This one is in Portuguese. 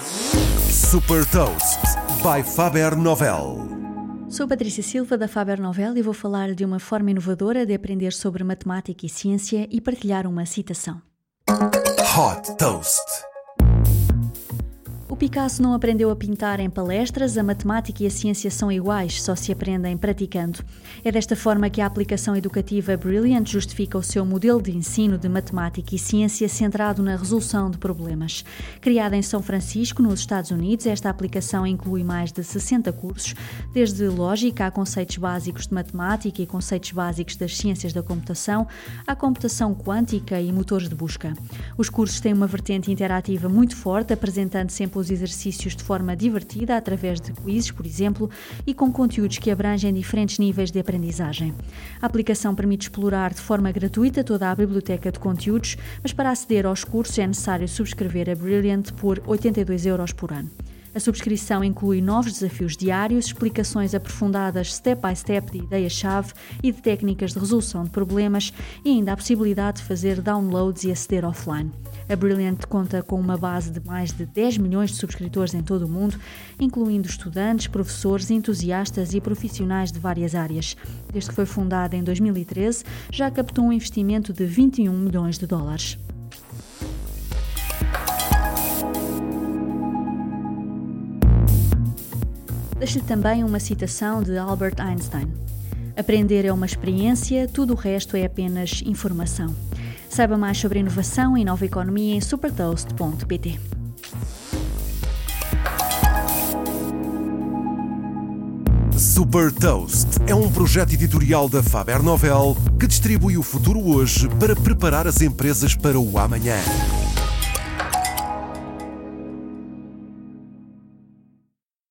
Super Toast by Faber Novel. Sou Patrícia Silva da Faber Novel e vou falar de uma forma inovadora de aprender sobre matemática e ciência e partilhar uma citação. Hot Toast. O Picasso não aprendeu a pintar em palestras, a matemática e a ciência são iguais, só se aprendem praticando. É desta forma que a aplicação educativa Brilliant justifica o seu modelo de ensino de matemática e ciência centrado na resolução de problemas. Criada em São Francisco, nos Estados Unidos, esta aplicação inclui mais de 60 cursos, desde lógica a conceitos básicos de matemática e conceitos básicos das ciências da computação, à computação quântica e motores de busca. Os cursos têm uma vertente interativa muito forte, apresentando sempre os exercícios de forma divertida, através de quizzes, por exemplo, e com conteúdos que abrangem diferentes níveis de aprendizagem. A aplicação permite explorar de forma gratuita toda a biblioteca de conteúdos, mas para aceder aos cursos é necessário subscrever a Brilliant por 82 euros por ano. A subscrição inclui novos desafios diários, explicações aprofundadas step by step de ideias-chave e de técnicas de resolução de problemas e ainda a possibilidade de fazer downloads e aceder offline. A Brilliant conta com uma base de mais de 10 milhões de subscritores em todo o mundo, incluindo estudantes, professores, entusiastas e profissionais de várias áreas. Desde que foi fundada em 2013, já captou um investimento de 21 milhões de dólares. Deixo-lhe também uma citação de Albert Einstein. Aprender é uma experiência, tudo o resto é apenas informação. Saiba mais sobre inovação e nova economia em supertoast.pt. Super Toast é um projeto editorial da Faber Novel que distribui o futuro hoje para preparar as empresas para o amanhã.